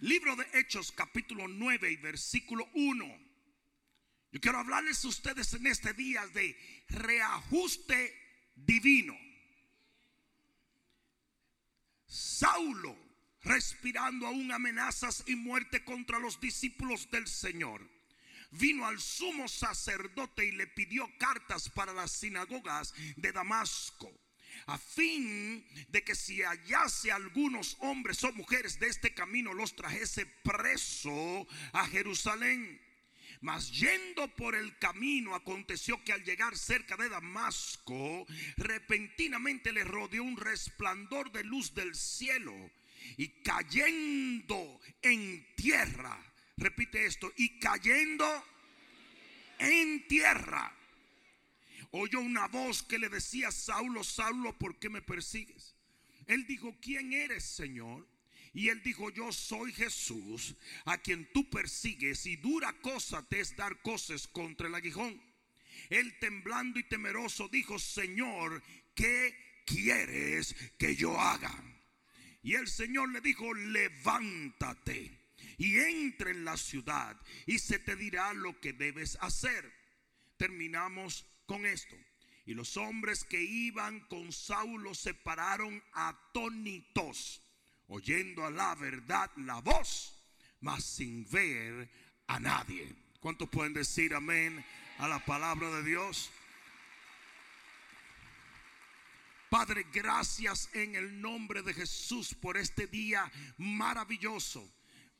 Libro de Hechos capítulo 9 y versículo 1. Yo quiero hablarles a ustedes en este día de reajuste divino. Saulo, respirando aún amenazas y muerte contra los discípulos del Señor, vino al sumo sacerdote y le pidió cartas para las sinagogas de Damasco, a fin de que si hallase algunos hombres o mujeres de este camino los trajese preso a Jerusalén. Mas yendo por el camino, aconteció que al llegar cerca de Damasco, repentinamente le rodeó un resplandor de luz del cielo. Y cayendo en tierra, repite esto, y cayendo en tierra, oyó una voz que le decía, Saulo, Saulo, ¿por qué me persigues? Él dijo, ¿quién eres, Señor? Y él dijo, yo soy Jesús, a quien tú persigues, y dura cosa te es dar cosas contra el aguijón. Él temblando y temeroso dijo, Señor, ¿qué quieres que yo haga? Y el Señor le dijo, levántate y entra en la ciudad y se te dirá lo que debes hacer. Terminamos con esto. Y los hombres que iban con Saulo se pararon atónitos oyendo a la verdad la voz, mas sin ver a nadie. ¿Cuántos pueden decir amén a la palabra de Dios? Padre, gracias en el nombre de Jesús por este día maravilloso.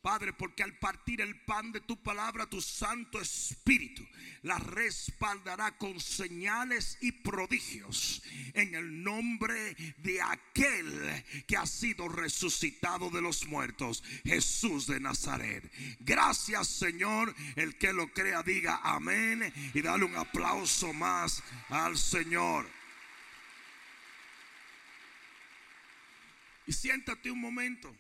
Padre, porque al partir el pan de tu palabra, tu Santo Espíritu la respaldará con señales y prodigios en el nombre de aquel que ha sido resucitado de los muertos, Jesús de Nazaret. Gracias Señor, el que lo crea diga amén y dale un aplauso más al Señor. Y siéntate un momento.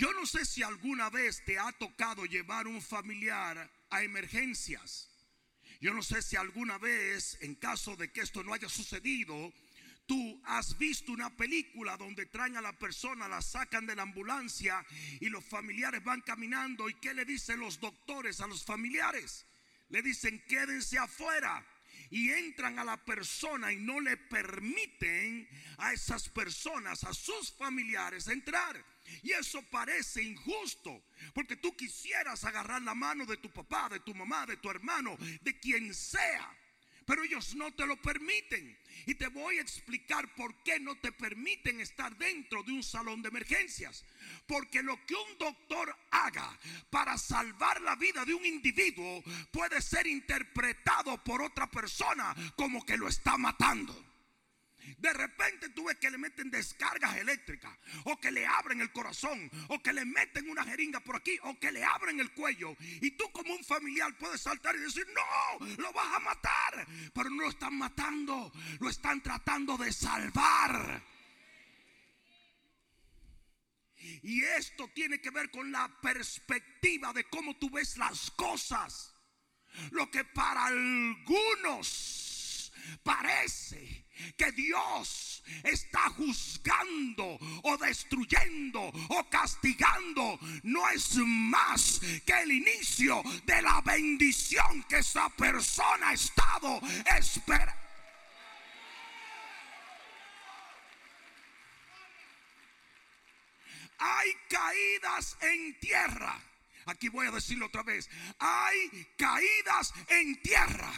Yo no sé si alguna vez te ha tocado llevar un familiar a emergencias. Yo no sé si alguna vez, en caso de que esto no haya sucedido, tú has visto una película donde traen a la persona, la sacan de la ambulancia y los familiares van caminando. ¿Y qué le dicen los doctores a los familiares? Le dicen, quédense afuera y entran a la persona y no le permiten a esas personas, a sus familiares entrar. Y eso parece injusto, porque tú quisieras agarrar la mano de tu papá, de tu mamá, de tu hermano, de quien sea. Pero ellos no te lo permiten. Y te voy a explicar por qué no te permiten estar dentro de un salón de emergencias. Porque lo que un doctor haga para salvar la vida de un individuo puede ser interpretado por otra persona como que lo está matando. De repente tú ves que le meten descargas eléctricas, o que le abren el corazón, o que le meten una jeringa por aquí, o que le abren el cuello. Y tú como un familiar puedes saltar y decir, no, lo vas a matar. Pero no lo están matando, lo están tratando de salvar. Y esto tiene que ver con la perspectiva de cómo tú ves las cosas. Lo que para algunos parece que Dios está juzgando o destruyendo o castigando no es más que el inicio de la bendición que esa persona ha estado esperando. Hay caídas en tierra. Aquí voy a decirlo otra vez. Hay caídas en tierra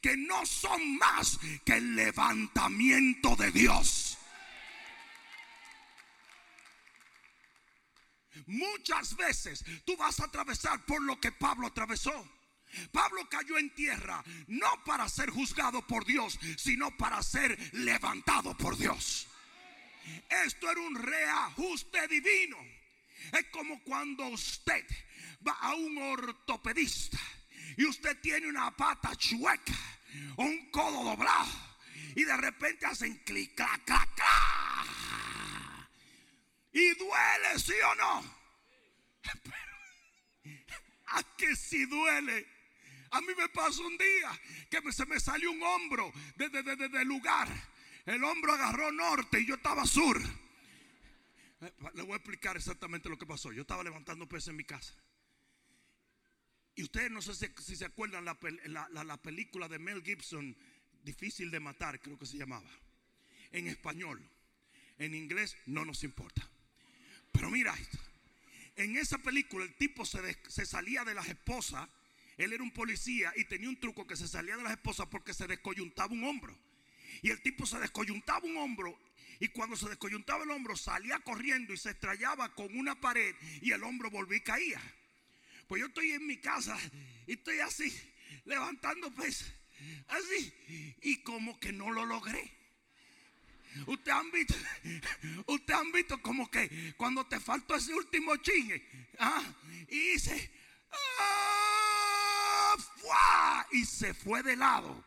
que no son más que el levantamiento de Dios. Muchas veces tú vas a atravesar por lo que Pablo atravesó. Pablo cayó en tierra no para ser juzgado por Dios, sino para ser levantado por Dios. Esto era un reajuste divino. Es como cuando usted va a un ortopedista y usted tiene una pata chueca o un codo doblado y de repente hacen clic, clac, clac, clac. Y duele, sí o no. Pero, a que si duele. A mí me pasó un día que se me salió un hombro desde de, lugar El hombro agarró norte y yo estaba sur. Le voy a explicar exactamente lo que pasó. Yo estaba levantando peso en mi casa. Y ustedes no sé si, se acuerdan la, la, película de Mel Gibson, Difícil de Matar, creo que se llamaba. En español. En inglés no nos importa. Pero mira esto. En esa película el tipo se, se salía de las esposas. Él era un policía y tenía un truco que se salía de las esposas porque se descoyuntaba un hombro. Y el tipo se descoyuntaba un hombro y cuando se descoyuntaba el hombro salía corriendo y se estrellaba con una pared y el hombro volvía y caía. Pues yo estoy en mi casa y estoy así, levantando peso, así, y como que no lo logré. Ustedes han visto, ustedes han visto como que cuando te faltó ese último chingue, ¿ah? y dice, ¡ah! y se fue de lado,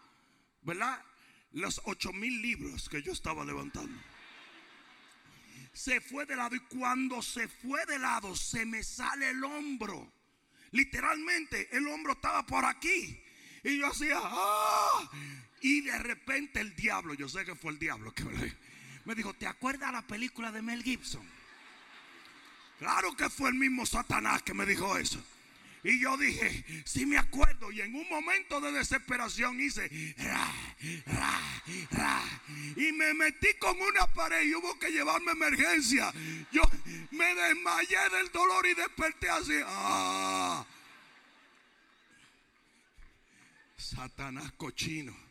¿verdad? Los ocho mil libros que yo estaba levantando. Se fue de lado y cuando se fue de lado se me sale el hombro. Literalmente el hombro estaba por aquí. Y yo hacía, ¡ah! Y de repente el diablo, yo sé que fue el diablo que me, dijo, ¿te acuerdas la película de Mel Gibson? Claro que fue el mismo Satanás que me dijo eso. Y yo dije, sí me acuerdo. Y en un momento de desesperación hice, y me metí con una pared y hubo que llevarme emergencia. Yo me desmayé del dolor y desperté así. ¡Ah! Satanás cochino.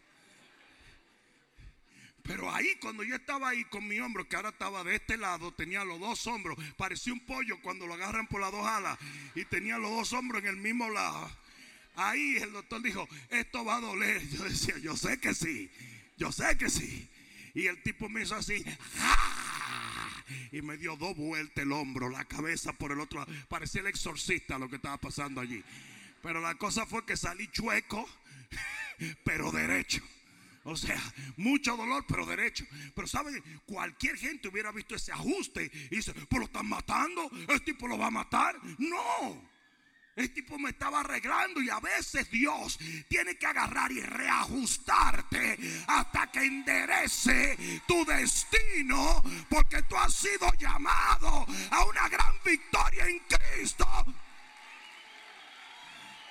Pero ahí, cuando yo estaba ahí con mi hombro, que ahora estaba de este lado, tenía los dos hombros. Parecía un pollo cuando lo agarran por las dos alas. Y tenía los dos hombros en el mismo lado. Ahí el doctor dijo, esto va a doler. Yo decía, yo sé que sí. Yo sé que sí. Y el tipo me hizo así. Y me dio dos vueltas el hombro, la cabeza por el otro lado. Parecía el exorcista lo que estaba pasando allí. Pero la cosa fue que salí chueco, pero derecho. O sea, mucho dolor, pero derecho. Pero ¿saben? Cualquier gente hubiera visto ese ajuste y dice, pues lo están matando, el tipo lo va a matar. No. El tipo me estaba arreglando y a veces Dios tiene que agarrar y reajustarte hasta que enderece tu destino porque tú has sido llamado a una gran victoria en Cristo.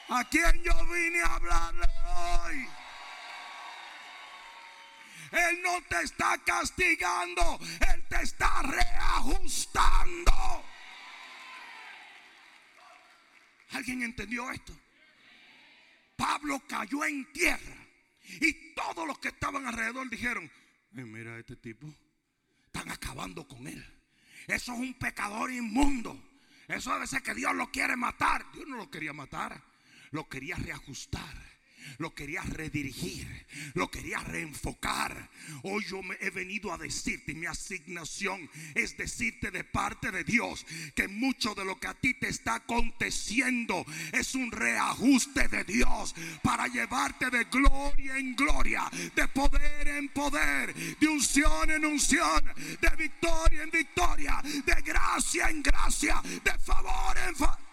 ¿A quién yo vine a hablarle hoy? Él no te está castigando, Él te está reajustando. ¿Alguien entendió esto? Pablo cayó en tierra y todos los que estaban alrededor dijeron, mira este tipo, están acabando con él. Eso es un pecador inmundo. Eso debe ser que Dios lo quiere matar. Dios no lo quería matar, lo quería reajustar lo quería redirigir, lo quería reenfocar. Hoy yo me he venido a decirte, mi asignación es decirte de parte de Dios que mucho de lo que a ti te está aconteciendo es un reajuste de Dios para llevarte de gloria en gloria, de poder en poder, de unción en unción, de victoria en victoria, de gracia en gracia, de favor en favor.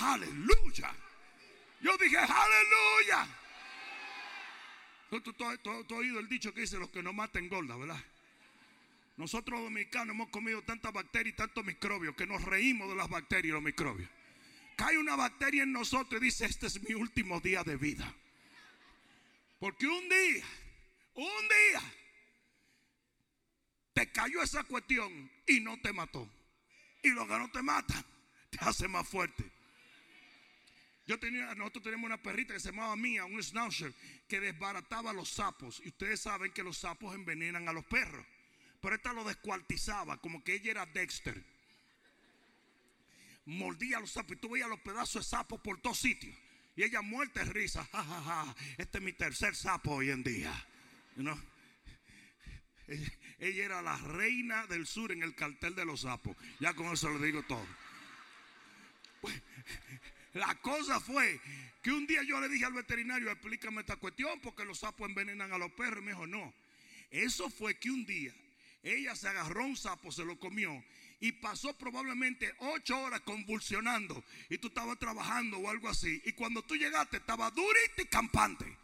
Aleluya. Yo dije, aleluya. Tú, has oído el dicho que dice los que no maten gorda, ¿verdad? Nosotros dominicanos hemos comido tantas bacterias y tantos microbios que nos reímos de las bacterias y los microbios. Cae una bacteria en nosotros y dice, este es mi último día de vida. Porque un día, un día, te cayó esa cuestión y no te mató. Y lo que no te mata, te hace más fuerte. Yo tenía, nosotros teníamos una perrita que se llamaba Mía, un schnauzer, que desbarataba los sapos. Y ustedes saben que los sapos envenenan a los perros. Pero esta lo descuartizaba, como que ella era Dexter. Mordía los sapos y tú veías los pedazos de sapos por todos sitios. Y ella muerta de risa. Este es mi tercer sapo hoy en día. ella, ella era la reina del sur en el cartel de los sapos. Ya con eso le digo todo. La cosa fue que un día yo le dije al veterinario, explícame esta cuestión porque los sapos envenenan a los perros. Y me dijo, no. Eso fue que un día ella se agarró un sapo, se lo comió y pasó probablemente ocho horas convulsionando y tú estabas trabajando o algo así. Y cuando tú llegaste estaba durita y campante.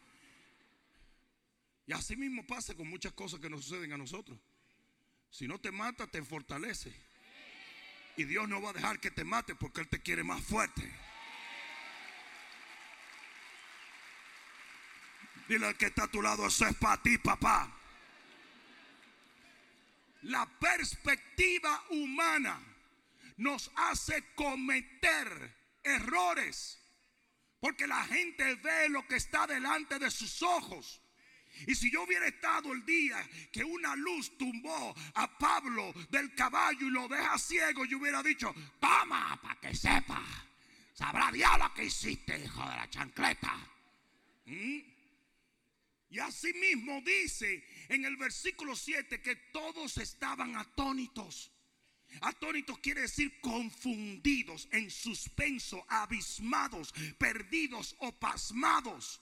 Y así mismo pasa con muchas cosas que nos suceden a nosotros. Si no te mata, te fortalece. Y Dios no va a dejar que te mate porque Él te quiere más fuerte. Dile al que está a tu lado, eso es para ti, papá. La perspectiva humana nos hace cometer errores. Porque la gente ve lo que está delante de sus ojos. Y si yo hubiera estado el día que una luz tumbó a Pablo del caballo y lo deja ciego, yo hubiera dicho, toma, para que sepa. Sabrá Dios lo que hiciste, hijo de la chancleta. ¿Mm? Y así mismo dice en el versículo 7 que todos estaban atónitos. Atónitos quiere decir confundidos, en suspenso, abismados, perdidos o pasmados.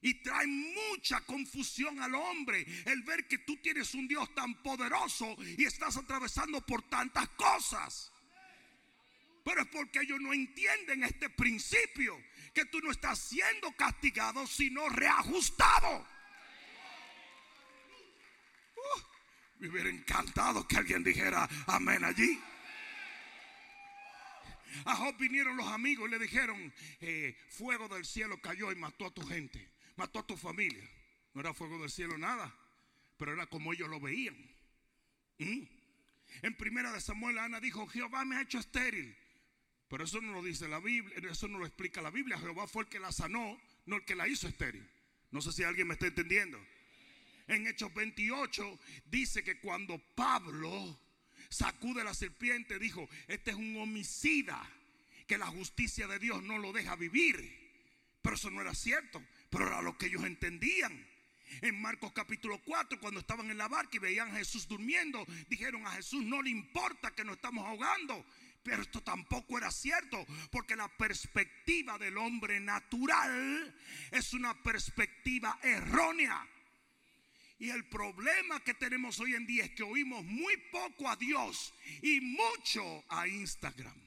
Y trae mucha confusión al hombre el ver que tú tienes un Dios tan poderoso y estás atravesando por tantas cosas. Pero es porque ellos no entienden este principio, que tú no estás siendo castigado, sino reajustado. Uh, me hubiera encantado que alguien dijera amén allí. A Job vinieron los amigos y le dijeron, eh, fuego del cielo cayó y mató a tu gente mató a tu familia. No era fuego del cielo nada, pero era como ellos lo veían. ¿Mm? En primera de Samuel, Ana dijo, Jehová me ha hecho estéril. Pero eso no lo dice la Biblia, eso no lo explica la Biblia. Jehová fue el que la sanó, no el que la hizo estéril. No sé si alguien me está entendiendo. En Hechos 28 dice que cuando Pablo sacude la serpiente, dijo, este es un homicida, que la justicia de Dios no lo deja vivir. Pero eso no era cierto pero era lo que ellos entendían. En Marcos capítulo 4, cuando estaban en la barca y veían a Jesús durmiendo, dijeron a Jesús no le importa que nos estamos ahogando. Pero esto tampoco era cierto, porque la perspectiva del hombre natural es una perspectiva errónea. Y el problema que tenemos hoy en día es que oímos muy poco a Dios y mucho a Instagram.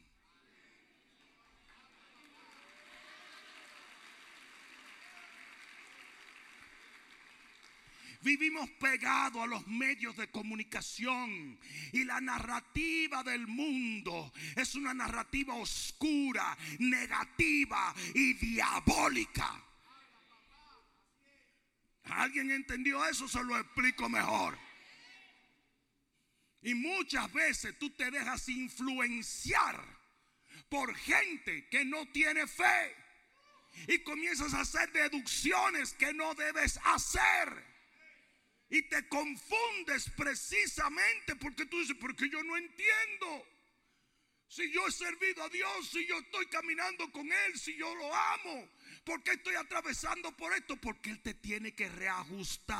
Vivimos pegados a los medios de comunicación y la narrativa del mundo es una narrativa oscura, negativa y diabólica. ¿Alguien entendió eso? Se lo explico mejor. Y muchas veces tú te dejas influenciar por gente que no tiene fe. Y comienzas a hacer deducciones que no debes hacer. Y te confundes precisamente porque tú dices, porque yo no entiendo. Si yo he servido a Dios, si yo estoy caminando con Él, si yo lo amo, ¿por qué estoy atravesando por esto? Porque Él te tiene que reajustar.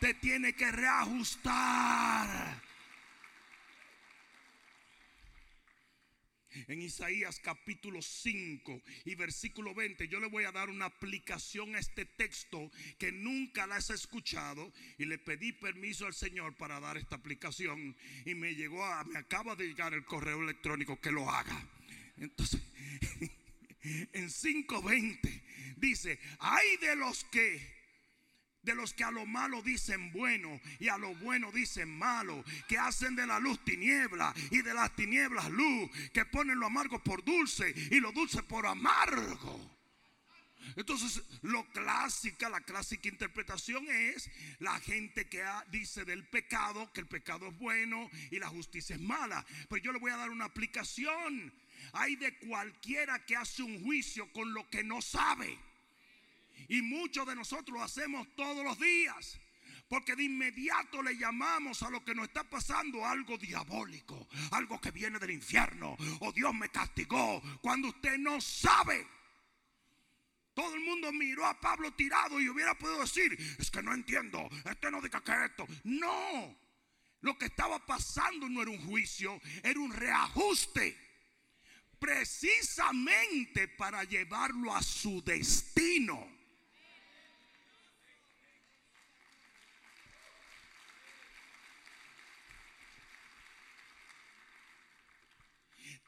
Te tiene que reajustar. En Isaías capítulo 5 y versículo 20, yo le voy a dar una aplicación a este texto que nunca la has escuchado y le pedí permiso al Señor para dar esta aplicación y me llegó a, me acaba de llegar el correo electrónico que lo haga. Entonces, en 5.20 dice, hay de los que de los que a lo malo dicen bueno y a lo bueno dicen malo, que hacen de la luz tiniebla y de las tinieblas luz, que ponen lo amargo por dulce y lo dulce por amargo. Entonces, lo clásica, la clásica interpretación es la gente que dice del pecado que el pecado es bueno y la justicia es mala. Pero yo le voy a dar una aplicación. Hay de cualquiera que hace un juicio con lo que no sabe. Y muchos de nosotros lo hacemos todos los días. Porque de inmediato le llamamos a lo que nos está pasando algo diabólico, algo que viene del infierno, o Dios me castigó, cuando usted no sabe. Todo el mundo miró a Pablo tirado y hubiera podido decir, es que no entiendo, este no diga que esto. No, lo que estaba pasando no era un juicio, era un reajuste. Precisamente para llevarlo a su destino.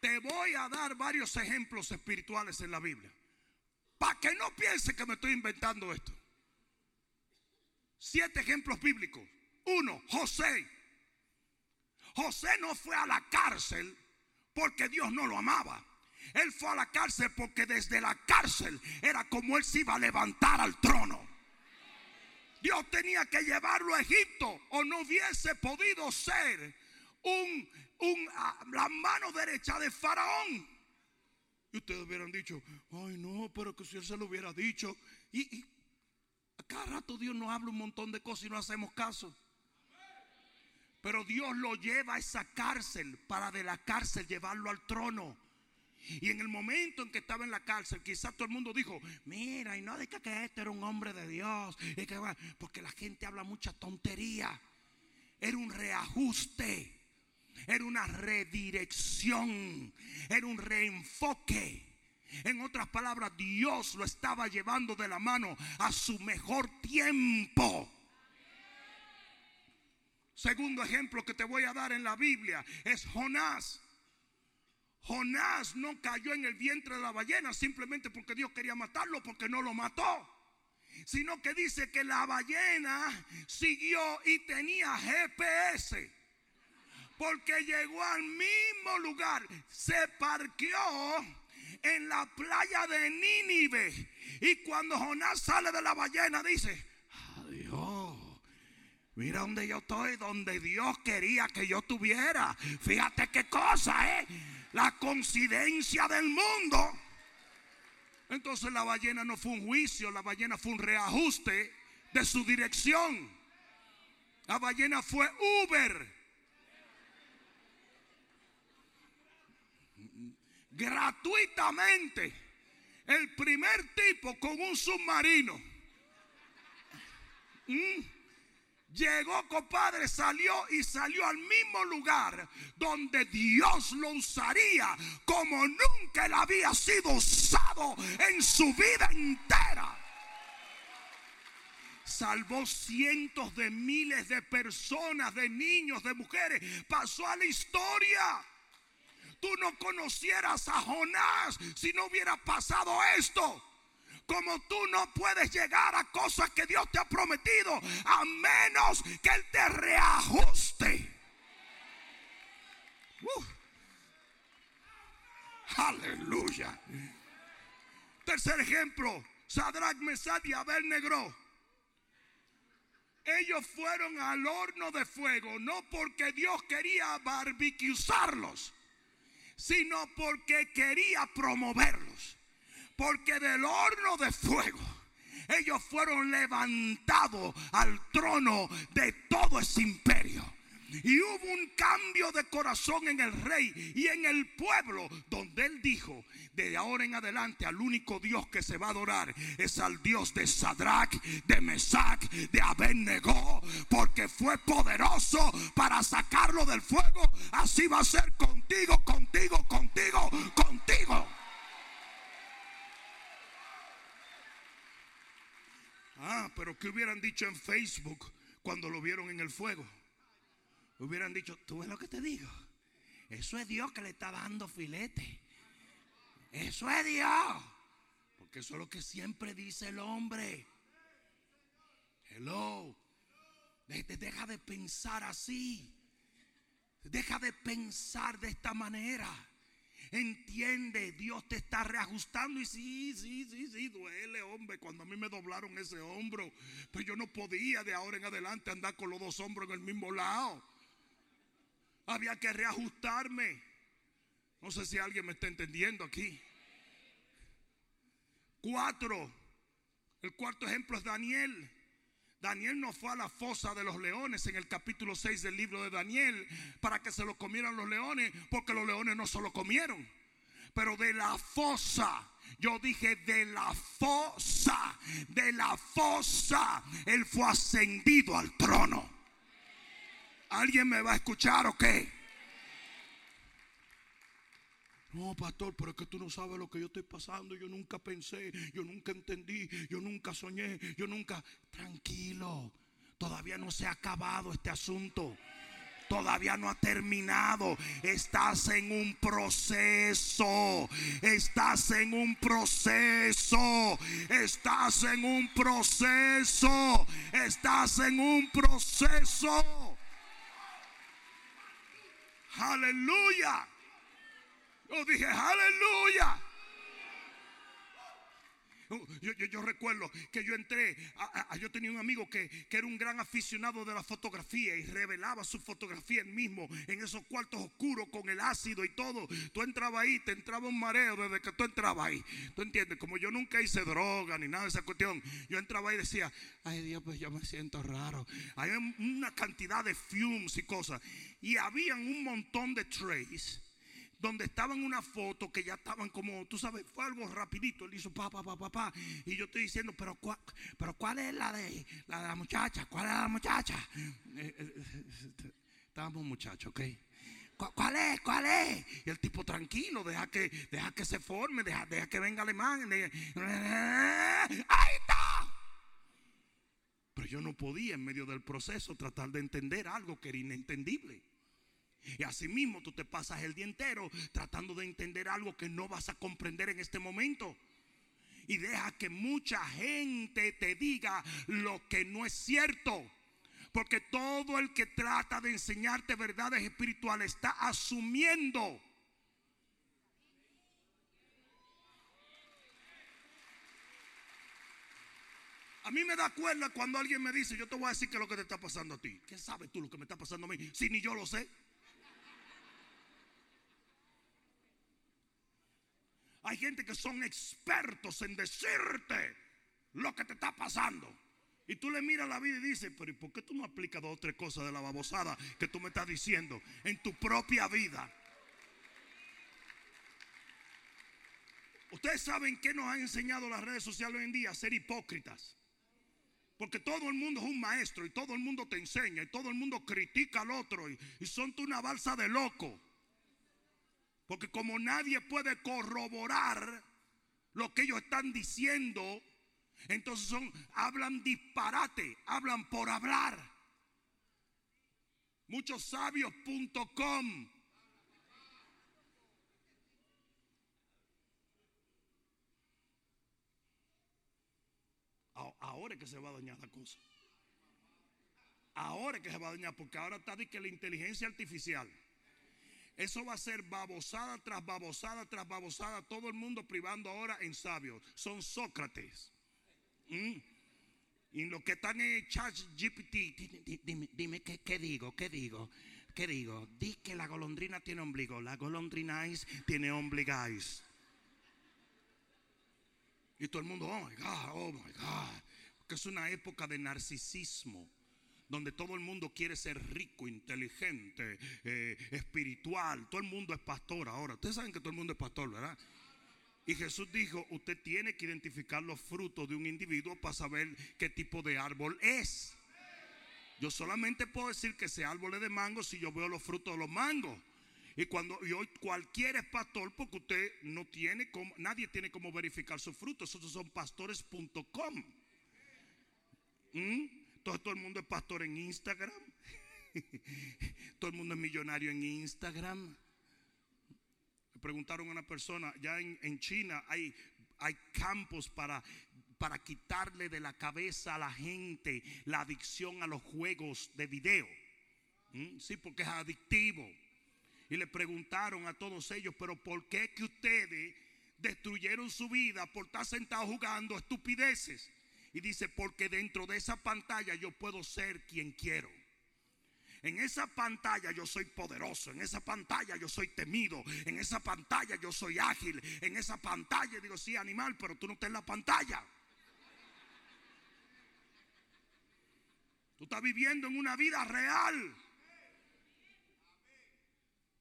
Te voy a dar varios ejemplos espirituales en la Biblia. Para que no piense que me estoy inventando esto. Siete ejemplos bíblicos. Uno, José. José no fue a la cárcel porque Dios no lo amaba. Él fue a la cárcel porque desde la cárcel era como él se iba a levantar al trono. Dios tenía que llevarlo a Egipto o no hubiese podido ser un, la mano derecha de Faraón. Y ustedes hubieran dicho, ay no, pero que si él se lo hubiera dicho. Y, a cada rato Dios nos habla un montón de cosas y no hacemos caso. Pero Dios lo lleva a esa cárcel para de la cárcel llevarlo al trono. Y en el momento en que estaba en la cárcel, quizás todo el mundo dijo, mira, y no diga que este era un hombre de Dios. porque la gente habla mucha tontería. Era un reajuste. Era una redirección. Era un reenfoque. En otras palabras, Dios lo estaba llevando de la mano a su mejor tiempo. Segundo ejemplo que te voy a dar en la Biblia es Jonás. Jonás no cayó en el vientre de la ballena simplemente porque Dios quería matarlo, porque no lo mató. Sino que dice que la ballena siguió y tenía GPS. Porque llegó al mismo lugar, se parqueó en la playa de Nínive. Y cuando Jonás sale de la ballena, dice: Adiós. Mira donde yo estoy, donde Dios quería que yo tuviera. Fíjate qué cosa, ¿eh? la coincidencia del mundo. Entonces la ballena no fue un juicio, la ballena fue un reajuste de su dirección. La ballena fue Uber. Gratuitamente. El primer tipo con un submarino. ¿Mm? Llegó, compadre, salió y salió al mismo lugar donde Dios lo usaría como nunca él había sido usado en su vida entera. Salvó cientos de miles de personas, de niños, de mujeres. Pasó a la historia. Tú no conocieras a Jonás si no hubiera pasado esto como tú no puedes llegar a cosas que Dios te ha prometido a menos que Él te reajuste. Aleluya. Tercer ejemplo, Sadrach, Mesad y Abel Negro. Ellos fueron al horno de fuego, no porque Dios quería barbiquearlos, sino porque quería promoverlos. Porque del horno de fuego ellos fueron levantados al trono de todo ese imperio. Y hubo un cambio de corazón en el rey y en el pueblo, donde él dijo, de ahora en adelante al único Dios que se va a adorar es al Dios de Sadrach, de Mesach, de Abednego, porque fue poderoso para sacarlo del fuego. Así va a ser contigo, contigo, contigo, contigo. Ah, pero ¿qué hubieran dicho en Facebook cuando lo vieron en el fuego? Hubieran dicho, ¿tú ves lo que te digo? Eso es Dios que le está dando filete. Eso es Dios. Porque eso es lo que siempre dice el hombre. Hello. Deja de pensar así. Deja de pensar de esta manera. Entiende, Dios te está reajustando y sí, sí, sí, sí, duele, hombre. Cuando a mí me doblaron ese hombro, pues yo no podía de ahora en adelante andar con los dos hombros en el mismo lado. Había que reajustarme. No sé si alguien me está entendiendo aquí. Cuatro. El cuarto ejemplo es Daniel. Daniel no fue a la fosa de los leones en el capítulo 6 del libro de Daniel para que se lo comieran los leones, porque los leones no se lo comieron. Pero de la fosa, yo dije de la fosa, de la fosa, él fue ascendido al trono. ¿Alguien me va a escuchar o qué? No, pastor, pero es que tú no sabes lo que yo estoy pasando. Yo nunca pensé, yo nunca entendí, yo nunca soñé, yo nunca... Tranquilo, todavía no se ha acabado este asunto. todavía no ha terminado. Estás en un proceso. Estás en un proceso. Estás en un proceso. Estás en un proceso. Aleluya. Yo dije, aleluya. Yo, recuerdo que yo entré, yo tenía un amigo que, era un gran aficionado de la fotografía y revelaba su fotografía él mismo en esos cuartos oscuros con el ácido y todo. Tú entrabas ahí, te entraba un mareo desde que tú entrabas ahí. ¿Tú entiendes? Como yo nunca hice droga ni nada de esa cuestión, yo entraba ahí y decía, ay Dios, pues yo me siento raro. Hay una cantidad de fumes y cosas. Y habían un montón de trays donde estaban una foto que ya estaban como, tú sabes, fue algo rapidito. Él hizo pa, pa, pa, pa, pa. Y yo estoy diciendo, pero, ¿cuál, pero ¿cuál es la de, la la muchacha? ¿Cuál es la muchacha? Eh, eh, estábamos muchachos, ¿ok? ¿Cuál es? ¿Cuál es? Y el tipo tranquilo, deja que, deja que se forme, deja, deja que venga alemán. Ahí está. Pero yo no podía en medio del proceso tratar de entender algo que era inentendible. Y así mismo tú te pasas el día entero tratando de entender algo que no vas a comprender en este momento. Y deja que mucha gente te diga lo que no es cierto. Porque todo el que trata de enseñarte verdades espirituales está asumiendo. A mí me da cuerda cuando alguien me dice, yo te voy a decir qué es lo que te está pasando a ti. ¿Qué sabes tú lo que me está pasando a mí? Si ni yo lo sé. Hay gente que son expertos en decirte lo que te está pasando. Y tú le miras la vida y dices, pero ¿y por qué tú no aplicas dos o tres cosas de la babosada que tú me estás diciendo en tu propia vida? Ustedes saben que nos han enseñado las redes sociales hoy en día ser hipócritas. Porque todo el mundo es un maestro y todo el mundo te enseña y todo el mundo critica al otro y, y son tú una balsa de loco. Porque como nadie puede corroborar lo que ellos están diciendo, entonces son, hablan disparate, hablan por hablar. Muchossabios.com. Ahora es que se va a dañar la cosa. Ahora es que se va a dañar, porque ahora está de que la inteligencia artificial. Eso va a ser babosada tras babosada tras babosada. Todo el mundo privando ahora en sabios. Son Sócrates. ¿Mm? Y los que están en chat GPT, dime, ¿qué, digo, qué digo, qué digo. Di que la golondrina tiene ombligo. La golondrináis tiene ombligais. Y todo el mundo, oh my God, oh my God. Porque es una época de narcisismo donde todo el mundo quiere ser rico, inteligente, eh, espiritual. Todo el mundo es pastor ahora. Ustedes saben que todo el mundo es pastor, ¿verdad? Y Jesús dijo, usted tiene que identificar los frutos de un individuo para saber qué tipo de árbol es. Yo solamente puedo decir que ese árbol es de mango si yo veo los frutos de los mangos. Y cuando y hoy cualquier es pastor porque usted no tiene como, nadie tiene como verificar sus frutos. Esos son pastores.com. Todo, el mundo es pastor en Instagram. todo el mundo es millonario en Instagram. Le preguntaron a una persona, ya en, China hay, hay campos para, para quitarle de la cabeza a la gente la adicción a los juegos de video. ¿Mm? Sí, porque es adictivo. Y le preguntaron a todos ellos, pero ¿por qué que ustedes destruyeron su vida por estar sentados jugando estupideces? Y dice, porque dentro de esa pantalla yo puedo ser quien quiero. En esa pantalla yo soy poderoso, en esa pantalla yo soy temido, en esa pantalla yo soy ágil, en esa pantalla digo, sí, animal, pero tú no estás en la pantalla. Tú estás viviendo en una vida real.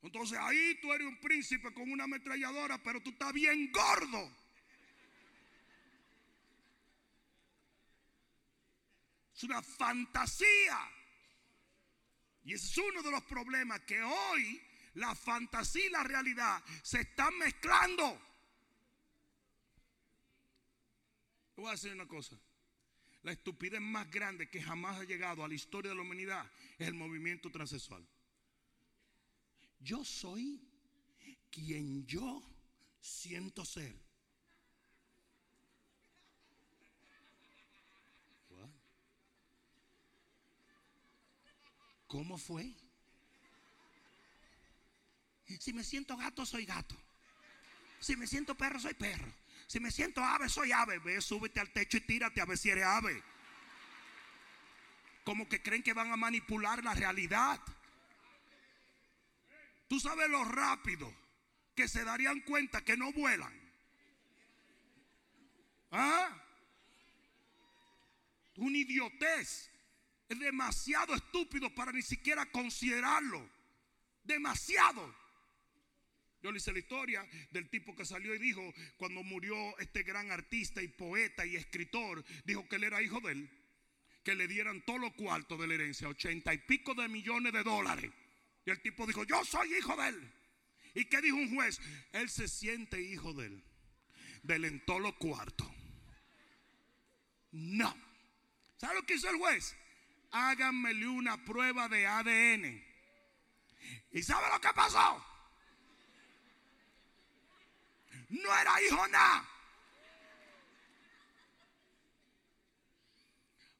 Entonces ahí tú eres un príncipe con una ametralladora, pero tú estás bien gordo. Es una fantasía. Y ese es uno de los problemas que hoy la fantasía y la realidad se están mezclando. voy a decir una cosa. La estupidez más grande que jamás ha llegado a la historia de la humanidad es el movimiento transexual. yo soy quien yo siento ser. ¿Cómo fue? Si me siento gato, soy gato. Si me siento perro, soy perro. Si me siento ave, soy ave. Ve, súbete al techo y tírate a ver si eres ave. Como que creen que van a manipular la realidad. Tú sabes lo rápido que se darían cuenta que no vuelan. ¿Ah? Un idiotez. Es demasiado estúpido para ni siquiera considerarlo. Demasiado. Yo le hice la historia del tipo que salió y dijo, cuando murió este gran artista y poeta y escritor, dijo que él era hijo de él, que le dieran todo lo cuarto de la herencia, ochenta y pico de millones de dólares. Y el tipo dijo, yo soy hijo de él. ¿Y qué dijo un juez? Él se siente hijo de él, del en todo lo cuarto. No. ¿Sabe lo que hizo el juez? Háganmele una prueba de ADN. ¿Y sabe lo que pasó? no era hijo nada.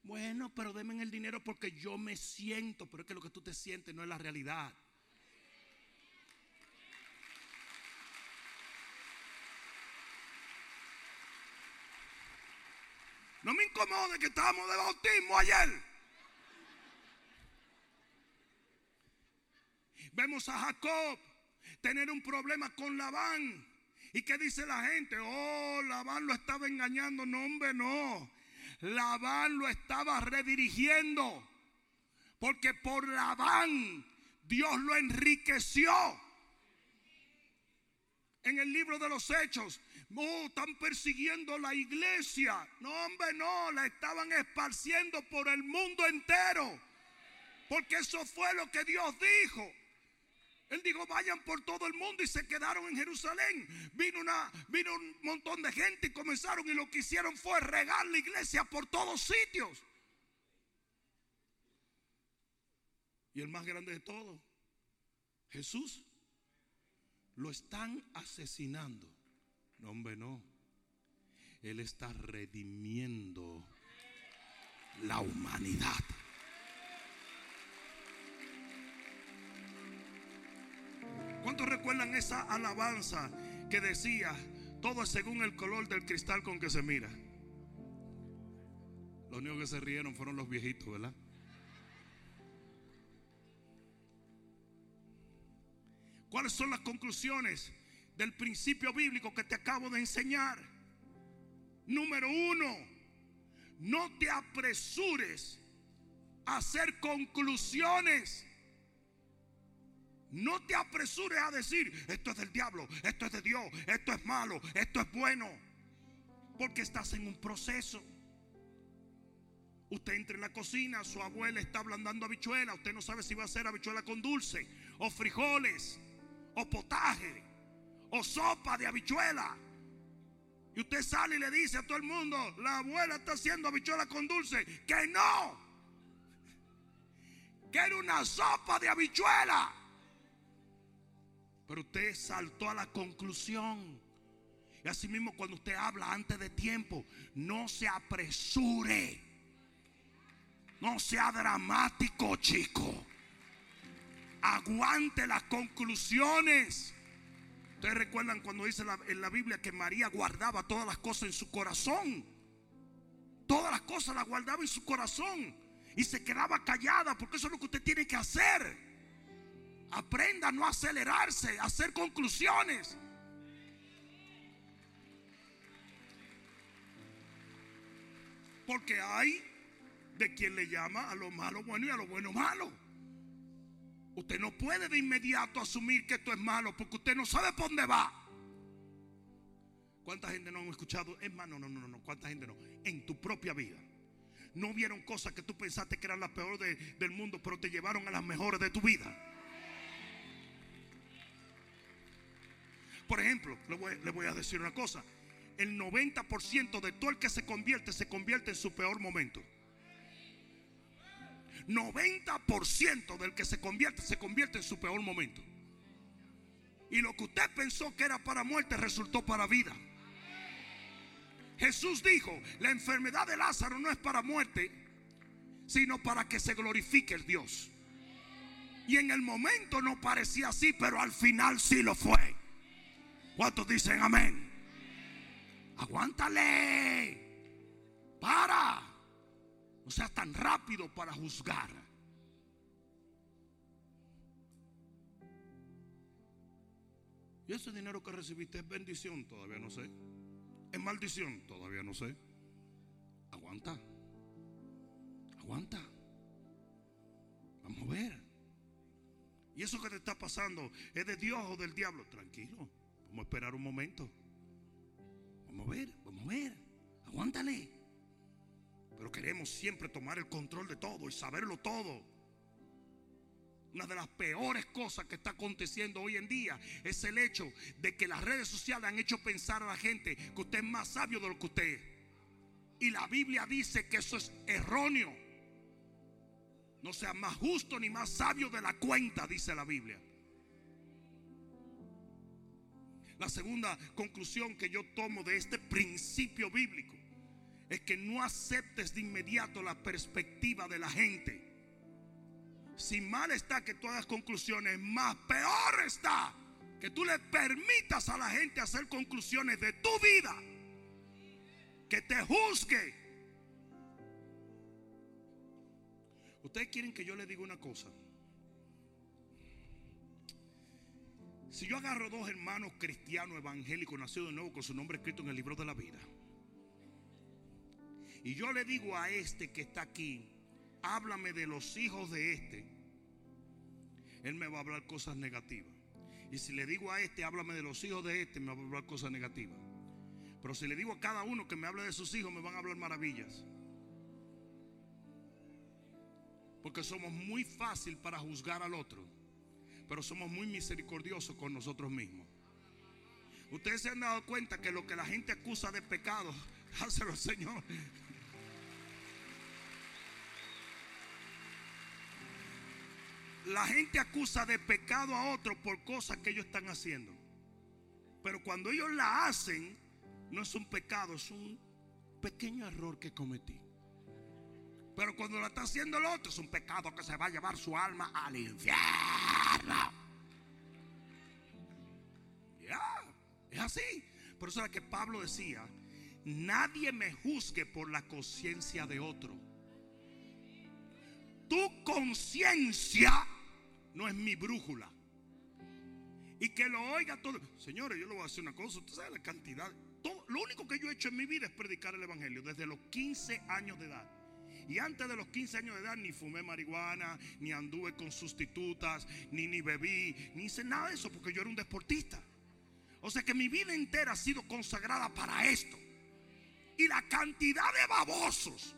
Bueno, pero denme el dinero porque yo me siento, pero es que lo que tú te sientes no es la realidad. No me incomode que estábamos de bautismo ayer. Vemos a Jacob tener un problema con Labán. ¿Y qué dice la gente? Oh, Labán lo estaba engañando. No, hombre, no. Labán lo estaba redirigiendo. Porque por Labán Dios lo enriqueció. En el libro de los Hechos, no, están persiguiendo la iglesia. No, hombre, no, la estaban esparciendo por el mundo entero. Porque eso fue lo que Dios dijo. Él dijo, vayan por todo el mundo y se quedaron en Jerusalén. Vino, una, vino un montón de gente y comenzaron y lo que hicieron fue regar la iglesia por todos sitios. Y el más grande de todos, Jesús, lo están asesinando. No, hombre, no. Él está redimiendo la humanidad. ¿Cuántos recuerdan esa alabanza que decía, todo es según el color del cristal con que se mira? Los únicos que se rieron fueron los viejitos, ¿verdad? ¿Cuáles son las conclusiones del principio bíblico que te acabo de enseñar? Número uno, no te apresures a hacer conclusiones no te apresures a decir, esto es del diablo, esto es de Dios, esto es malo, esto es bueno. Porque estás en un proceso. Usted entra en la cocina, su abuela está ablandando habichuela, usted no sabe si va a hacer habichuela con dulce, o frijoles, o potaje, o sopa de habichuela. Y usted sale y le dice a todo el mundo, la abuela está haciendo habichuela con dulce, que no, que era una sopa de habichuela. Pero usted saltó a la conclusión. Y así mismo cuando usted habla antes de tiempo, no se apresure. No sea dramático, chico. Aguante las conclusiones. Ustedes recuerdan cuando dice en la Biblia que María guardaba todas las cosas en su corazón. Todas las cosas las guardaba en su corazón. Y se quedaba callada porque eso es lo que usted tiene que hacer. Aprenda a no acelerarse, a hacer conclusiones. Porque hay de quien le llama a lo malo bueno y a lo bueno malo. Usted no puede de inmediato asumir que esto es malo porque usted no sabe por dónde va. ¿Cuánta gente no han escuchado? Es más, no, no, no, no, ¿cuánta gente no? En tu propia vida. No vieron cosas que tú pensaste que eran las peores del mundo, pero te llevaron a las mejores de tu vida. Por ejemplo, le voy, a decir una cosa. El 90% de todo el que se convierte se convierte en su peor momento. 90% del que se convierte se convierte en su peor momento. Y lo que usted pensó que era para muerte resultó para vida. Jesús dijo, la enfermedad de Lázaro no es para muerte, sino para que se glorifique el Dios. Y en el momento no parecía así, pero al final sí lo fue. ¿Cuántos dicen amén? Aguántale. Para. No seas tan rápido para juzgar. ¿Y ese dinero que recibiste es bendición? Todavía no sé. ¿Es maldición? Todavía no sé. Aguanta. Aguanta. Vamos a ver. ¿Y eso que te está pasando es de Dios o del diablo? Tranquilo. Vamos a esperar un momento. Vamos a ver, vamos a ver. Aguántale. Pero queremos siempre tomar el control de todo y saberlo todo. Una de las peores cosas que está aconteciendo hoy en día es el hecho de que las redes sociales han hecho pensar a la gente que usted es más sabio de lo que usted es. Y la Biblia dice que eso es erróneo. No sea más justo ni más sabio de la cuenta, dice la Biblia. La segunda conclusión que yo tomo de este principio bíblico es que no aceptes de inmediato la perspectiva de la gente si mal está que tú hagas conclusiones, más peor está que tú le permitas a la gente hacer conclusiones de tu vida. Que te juzgue. Ustedes quieren que yo le diga una cosa. Si yo agarro dos hermanos cristianos evangélicos nacidos de nuevo con su nombre escrito en el libro de la vida, y yo le digo a este que está aquí, háblame de los hijos de este, él me va a hablar cosas negativas. Y si le digo a este, háblame de los hijos de este, me va a hablar cosas negativas. Pero si le digo a cada uno que me hable de sus hijos, me van a hablar maravillas. Porque somos muy fácil para juzgar al otro, pero somos muy misericordiosos con nosotros mismos. Ustedes se han dado cuenta que lo que la gente acusa de pecado, hácelo Señor. La gente acusa de pecado a otro por cosas que ellos están haciendo. Pero cuando ellos la hacen, no es un pecado, es un pequeño error que cometí. Pero cuando la está haciendo el otro, es un pecado que se va a llevar su alma al infierno. Ya, es así. Por eso era que Pablo decía, nadie me juzgue por la conciencia de otro. Tu conciencia no es mi brújula. Y que lo oiga todo. Señores, yo le voy a hacer una cosa. Usted sabe la cantidad. Todo, lo único que yo he hecho en mi vida es predicar el Evangelio desde los 15 años de edad. Y antes de los 15 años de edad ni fumé marihuana, ni anduve con sustitutas, ni, ni bebí, ni hice nada de eso porque yo era un deportista. O sea que mi vida entera ha sido consagrada para esto. Y la cantidad de babosos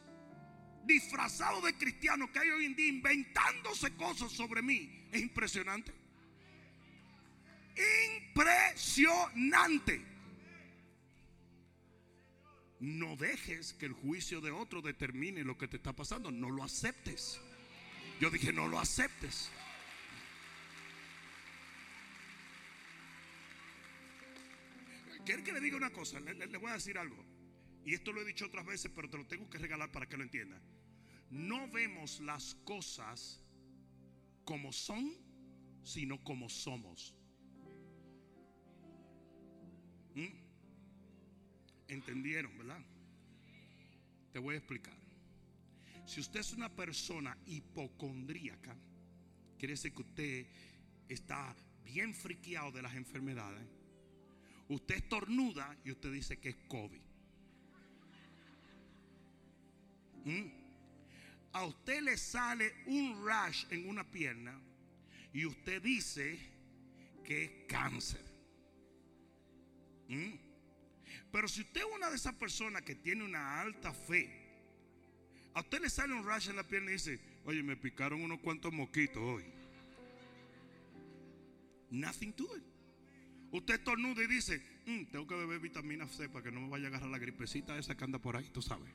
disfrazados de cristianos que hay hoy en día inventándose cosas sobre mí es impresionante. Impresionante. No dejes que el juicio de otro determine lo que te está pasando. No lo aceptes. Yo dije, no lo aceptes. ¿Quiere que le diga una cosa? Le, voy a decir algo. Y esto lo he dicho otras veces, pero te lo tengo que regalar para que lo entienda. No vemos las cosas como son, sino como somos. ¿Mm? ¿Entendieron, verdad? Te voy a explicar. Si usted es una persona hipocondríaca, quiere decir que usted está bien friqueado de las enfermedades. Usted estornuda y usted dice que es COVID. ¿Mm? A usted le sale un rash en una pierna y usted dice que es cáncer. ¿Mm? Pero si usted es una de esas personas que tiene una alta fe, a usted le sale un rash en la pierna y dice, oye, me picaron unos cuantos mosquitos hoy. Nothing to it. Usted estornuda y dice, mm, tengo que beber vitamina C para que no me vaya a agarrar la gripecita esa que anda por ahí, tú sabes.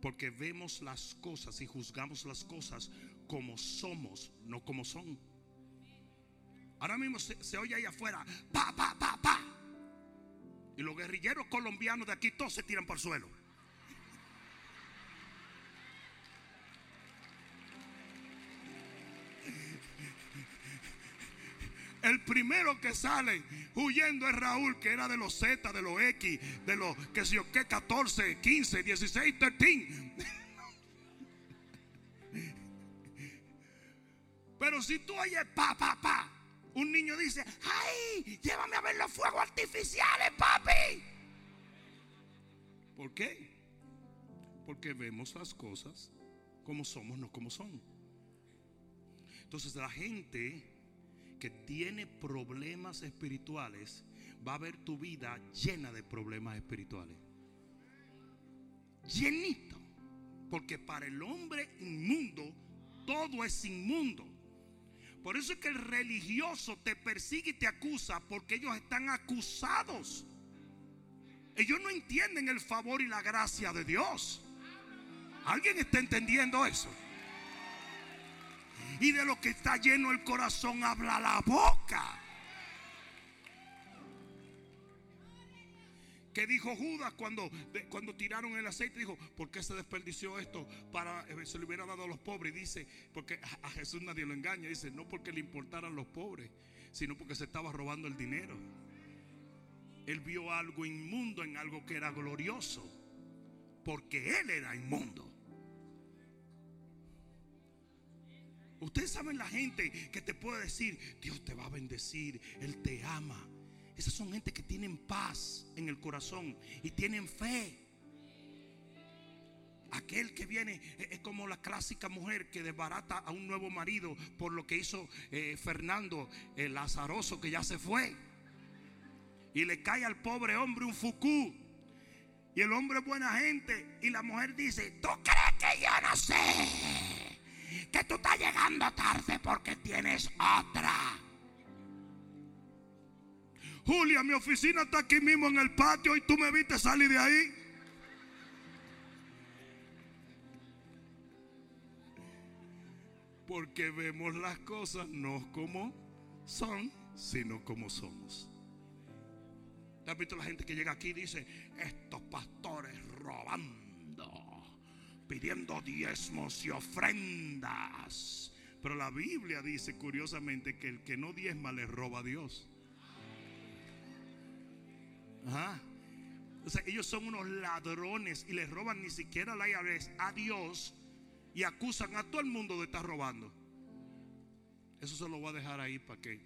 Porque vemos las cosas y juzgamos las cosas como somos, no como son. Ahora mismo se, se oye ahí afuera, pa, pa, pa, pa. Los guerrilleros colombianos de aquí todos se tiran por el suelo. El primero que sale huyendo es Raúl, que era de los Z, de los X, de los que yo qué, 14, 15, 16, 13. Pero si tú oyes pa, pa, pa, un niño dice, ¡ay! Llévame a ver los fuegos artificiales, papi. ¿Por qué? Porque vemos las cosas como somos, no como son. Entonces la gente que tiene problemas espirituales va a ver tu vida llena de problemas espirituales. Llenito. Porque para el hombre inmundo todo es inmundo. Por eso es que el religioso te persigue y te acusa porque ellos están acusados. Ellos no entienden el favor y la gracia de Dios. ¿Alguien está entendiendo eso? Y de lo que está lleno el corazón habla la boca. Que dijo Judas cuando, cuando tiraron el aceite? Dijo, ¿por qué se desperdició esto? Para eh, se le hubiera dado a los pobres. Dice, porque a Jesús nadie lo engaña. Dice, no porque le importaran los pobres, sino porque se estaba robando el dinero. Él vio algo inmundo en algo que era glorioso. Porque él era inmundo. Ustedes saben la gente que te puede decir, Dios te va a bendecir, Él te ama. Esas son gente que tienen paz en el corazón y tienen fe. Aquel que viene es como la clásica mujer que desbarata a un nuevo marido por lo que hizo eh, Fernando, el azaroso que ya se fue. Y le cae al pobre hombre un fucú. Y el hombre es buena gente. Y la mujer dice, ¿tú crees que yo no sé? Que tú estás llegando tarde porque tienes otra. Julia, mi oficina está aquí mismo en el patio y tú me viste salir de ahí. Porque vemos las cosas no como son, sino como somos. ¿Te has visto la gente que llega aquí y dice, estos pastores robando, pidiendo diezmos y ofrendas? Pero la Biblia dice curiosamente que el que no diezma le roba a Dios. Ajá. O sea, ellos son unos ladrones y les roban ni siquiera la IRS a Dios y acusan a todo el mundo de estar robando. Eso se lo voy a dejar ahí para que.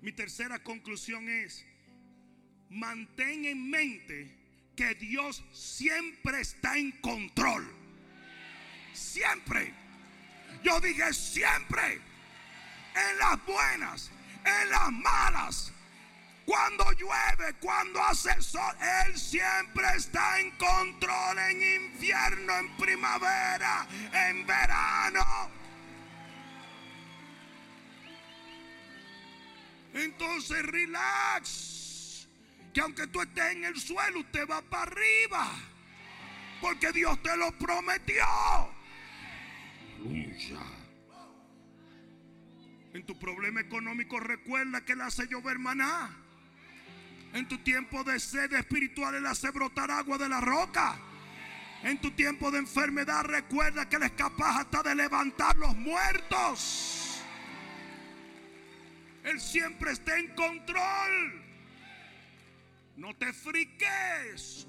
Mi tercera conclusión es, mantén en mente que Dios siempre está en control. Siempre. Yo dije siempre, en las buenas, en las malas, cuando llueve, cuando hace sol, Él siempre está en control en infierno, en primavera, en verano. Entonces relax, que aunque tú estés en el suelo, usted va para arriba, porque Dios te lo prometió. En tu problema económico recuerda que Él hace llover maná. En tu tiempo de sed espiritual Él hace brotar agua de la roca. En tu tiempo de enfermedad recuerda que Él es capaz hasta de levantar los muertos. Él siempre está en control. No te friques.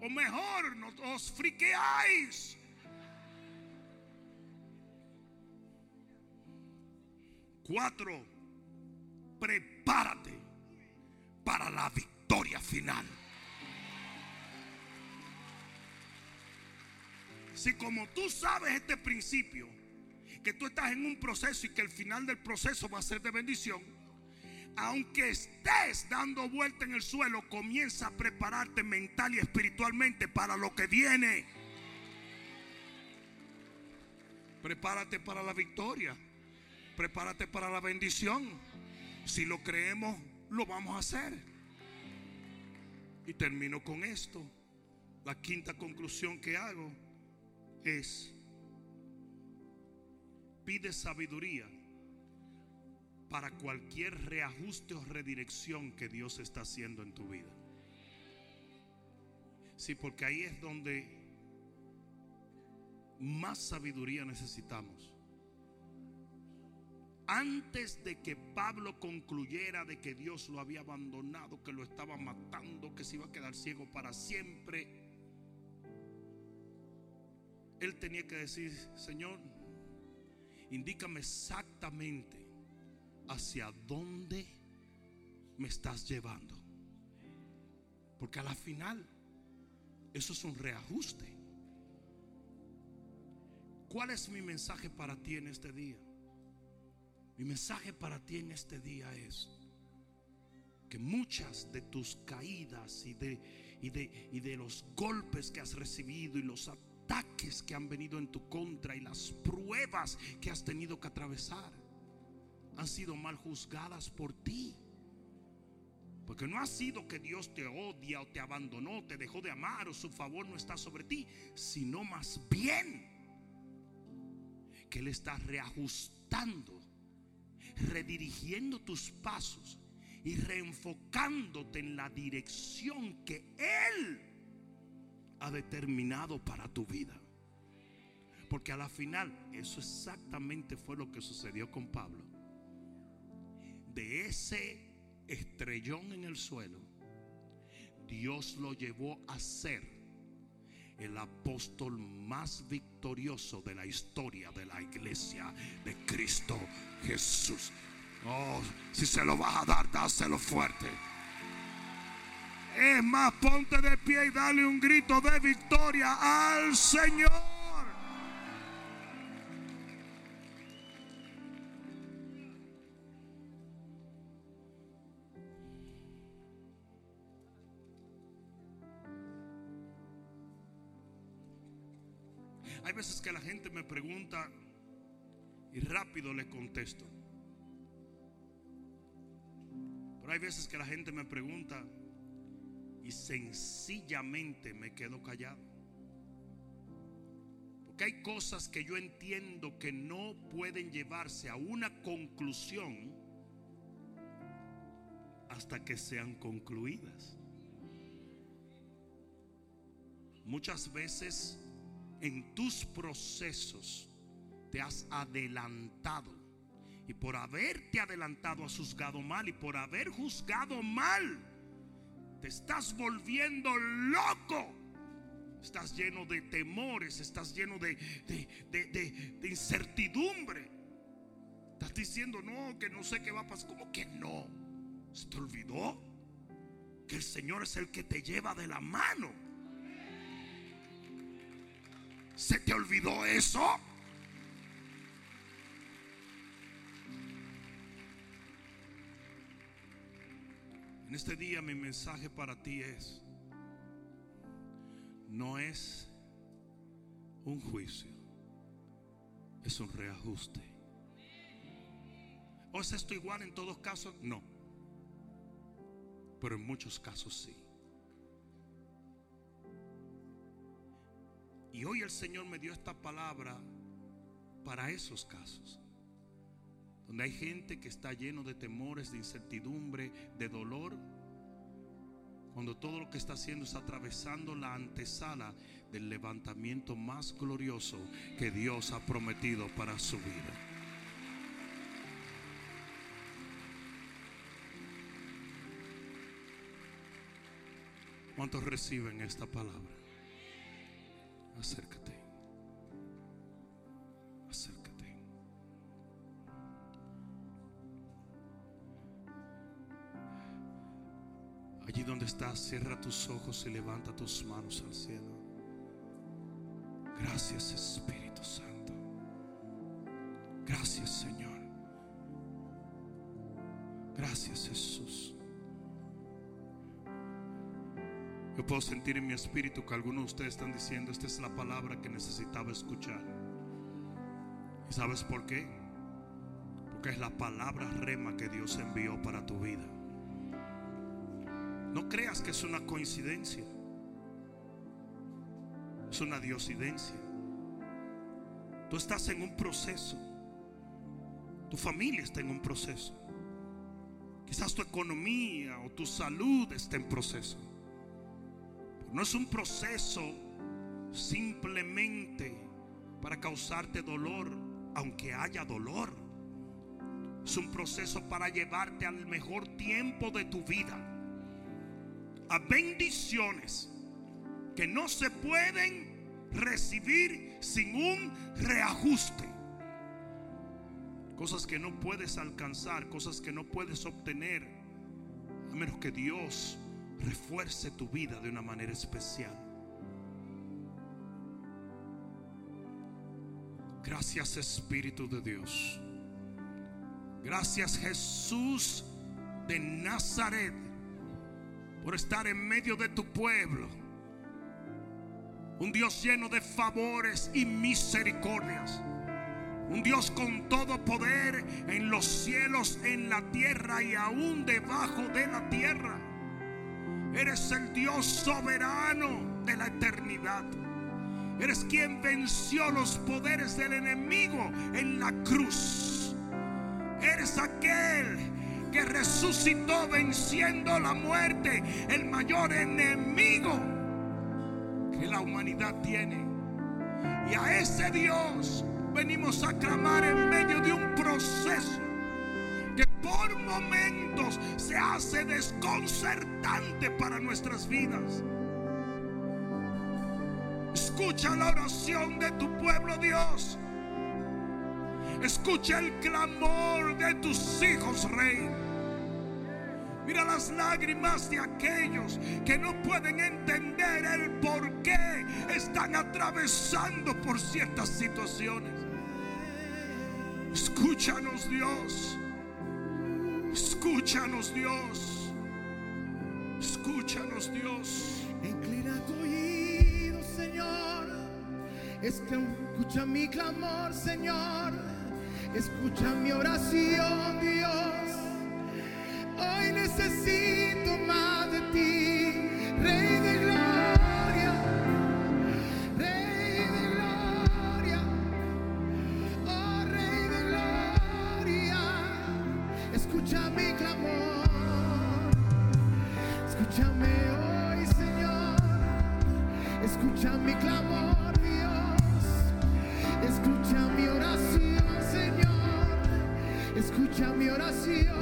O mejor, no os friqueáis. Cuatro, prepárate para la victoria final. Si como tú sabes este principio, que tú estás en un proceso y que el final del proceso va a ser de bendición, aunque estés dando vuelta en el suelo, comienza a prepararte mental y espiritualmente para lo que viene. Prepárate para la victoria. Prepárate para la bendición. Si lo creemos, lo vamos a hacer. Y termino con esto. La quinta conclusión que hago es, pide sabiduría para cualquier reajuste o redirección que Dios está haciendo en tu vida. Sí, porque ahí es donde más sabiduría necesitamos. Antes de que Pablo concluyera de que Dios lo había abandonado, que lo estaba matando, que se iba a quedar ciego para siempre, él tenía que decir, Señor, indícame exactamente hacia dónde me estás llevando. Porque a la final, eso es un reajuste. ¿Cuál es mi mensaje para ti en este día? Mi mensaje para ti en este día es que muchas de tus caídas y de, y de, y de los golpes que has recibido y los ataques que han venido en tu contra y las pruebas que has tenido que atravesar han sido mal juzgadas por ti. Porque no ha sido que Dios te odia o te abandonó, te dejó de amar o su favor no está sobre ti, sino más bien que Él está reajustando, redirigiendo tus pasos y reenfocándote en la dirección que Él ha determinado para tu vida. Porque a la final eso exactamente fue lo que sucedió con Pablo. De ese estrellón en el suelo, Dios lo llevó a ser el apóstol más victorioso de la historia de la iglesia de Cristo Jesús. Oh, si se lo vas a dar, dáselo fuerte. Es más, ponte de pie y dale un grito de victoria al Señor. Pregunta y rápido le contesto. Pero hay veces que la gente me pregunta y sencillamente me quedo callado. Porque hay cosas que yo entiendo que no pueden llevarse a una conclusión hasta que sean concluidas. Muchas veces en tus procesos te has adelantado. Y por haberte adelantado has juzgado mal. Y por haber juzgado mal, te estás volviendo loco. Estás lleno de temores, estás lleno de, de, incertidumbre. Estás diciendo, no, que no sé qué va a pasar. ¿Cómo que no? ¿Se te olvidó? Que el Señor es el que te lleva de la mano. ¿Se te olvidó eso? En este día mi mensaje para ti es, no es un juicio, es un reajuste. ¿O es esto igual en todos casos? No. Pero en muchos casos sí. Y hoy el Señor me dio esta palabra para esos casos. Donde hay gente que está lleno de temores, de incertidumbre, de dolor. Cuando todo lo que está haciendo es atravesando la antesala del levantamiento más glorioso que Dios ha prometido para su vida. ¿Cuántos reciben esta palabra? Cierra tus ojos y levanta tus manos al cielo. Gracias Espíritu Santo. Gracias Señor. Gracias Jesús. Yo puedo sentir en mi espíritu que algunos de ustedes están diciendo, esta es la palabra que necesitaba escuchar. ¿Y sabes por qué? Porque es la palabra rema que Dios envió para tu vida. No creas que es una coincidencia. Es una diosidencia. Tú estás en un proceso. Tu familia está en un proceso. Quizás tu economía o tu salud está en proceso. no es un proceso simplemente para causarte dolor, aunque haya dolor. Es un proceso para llevarte al mejor tiempo de tu vida. Bendiciones que no se pueden recibir sin un reajuste. Cosas que no puedes alcanzar, cosas que no puedes obtener, a menos que Dios refuerce tu vida de una manera especial. Gracias Espíritu de Dios. Gracias Jesús de Nazaret por estar en medio de tu pueblo. Un Dios lleno de favores y misericordias. Un Dios con todo poder en los cielos, en la tierra y aún debajo de la tierra. Eres el Dios soberano de la eternidad. Eres quien venció los poderes del enemigo en la cruz. Eres aquel que resucitó venciendo la muerte, el mayor enemigo que la humanidad tiene. Y a ese Dios venimos a clamar en medio de un proceso que por momentos se hace desconcertante para nuestras vidas. Escucha la oración de tu pueblo Dios. Escucha el clamor de tus hijos, Rey. Mira las lágrimas de aquellos que no pueden entender el por qué están atravesando por ciertas situaciones. Escúchanos Dios. Escúchanos Dios. Escúchanos Dios. Inclina tu oído, Señor. Escucha mi clamor, Señor. Escucha mi oración, Dios. Hoy necesito más de ti, Rey de gloria, Rey de gloria, oh Rey de gloria. Escucha mi clamor, escúchame hoy, Señor. Escucha mi clamor, Dios. Escucha mi oración. Escucha mi oración,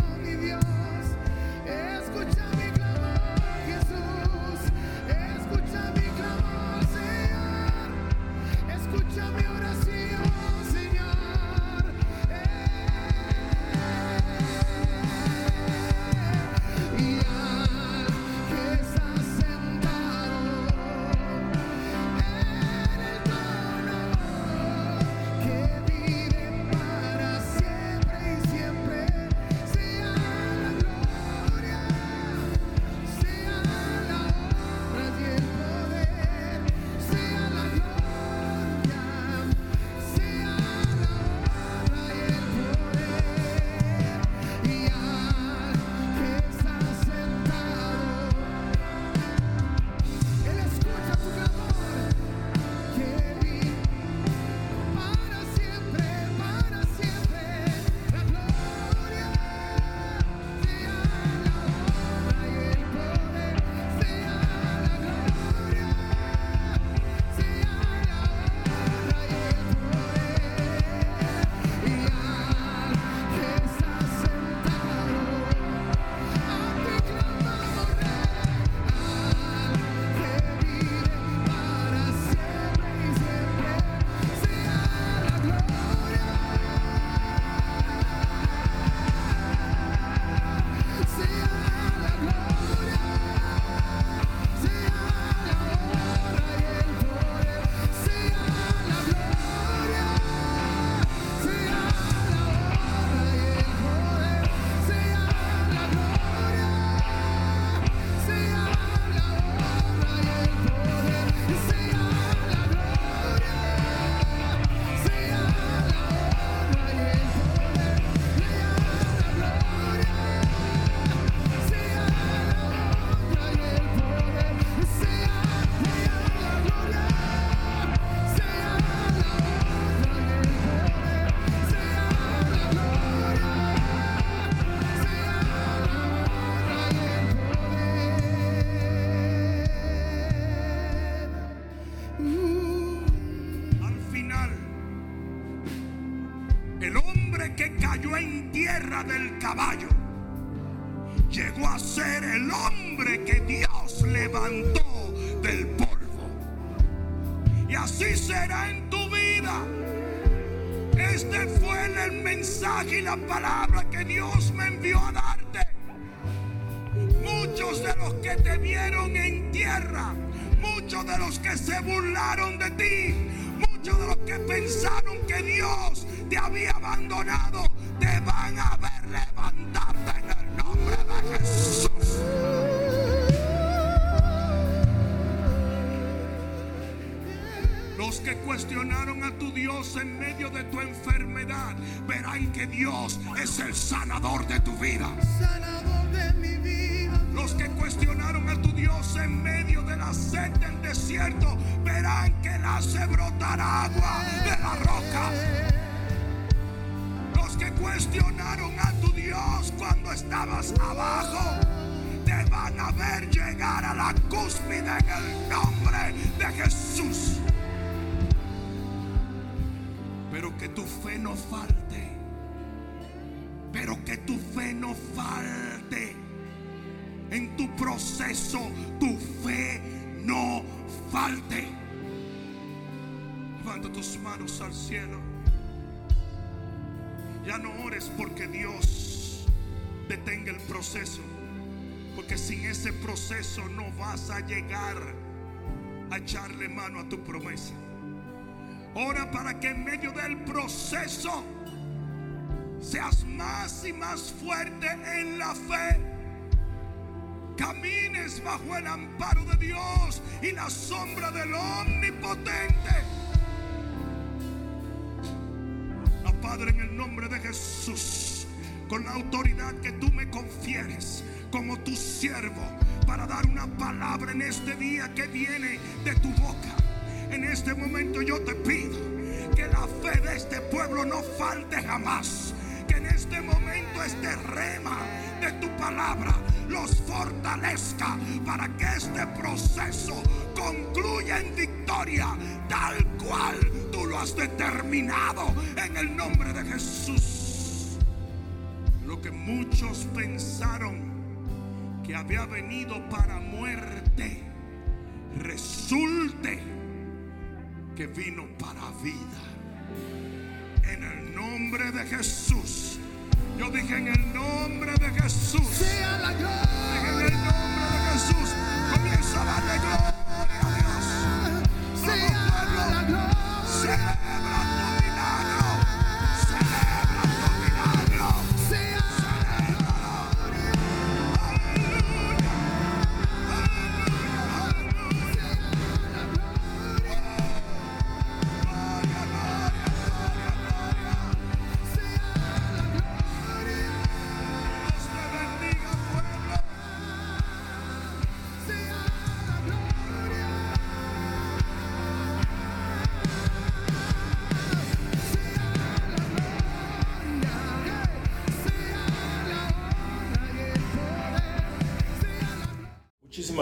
cuestionaron a tu Dios en medio de tu enfermedad verán que Dios es el sanador de tu vida. sanador de mi vida. Los que cuestionaron a tu Dios en medio de la sed del desierto verán que le hace brotar agua de la roca. Los que cuestionaron a tu Dios cuando estabas abajo te van a ver llegar a la cúspide en el nombre de Jesús. Que tu fe no falte. Pero que tu fe no falte. En tu proceso, tu fe no falte. Levanta tus manos al cielo. Ya no ores porque Dios detenga el proceso. Porque sin ese proceso no vas a llegar a echarle mano a tu promesa. Ora para que en medio del proceso seas más y más fuerte en la fe. Camines bajo el amparo de Dios y la sombra del omnipotente. Ah, Padre, en el nombre de Jesús, con la autoridad que tú me confieres como tu siervo, para dar una palabra en este día que viene de tu boca. En este momento yo te pido que la fe de este pueblo no falte jamás. Que en este momento este rema de tu palabra los fortalezca para que este proceso concluya en victoria tal cual tú lo has determinado en el nombre de Jesús. Lo que muchos pensaron que había venido para muerte, resulte que vino para vida. En el nombre de Jesús. Yo dije en el nombre de Jesús. Sea la En gloria. el nombre de Jesús. Comienza a darle gloria a Dios. Sea la gloria. Celebra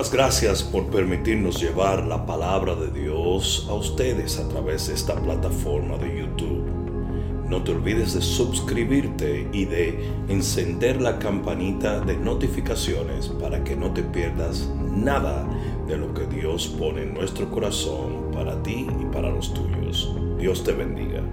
Gracias por permitirnos llevar la palabra de Dios a ustedes a través de esta plataforma de YouTube. No te olvides de suscribirte y de encender la campanita de notificaciones para que no te pierdas nada de lo que Dios pone en nuestro corazón para ti y para los tuyos. Dios te bendiga.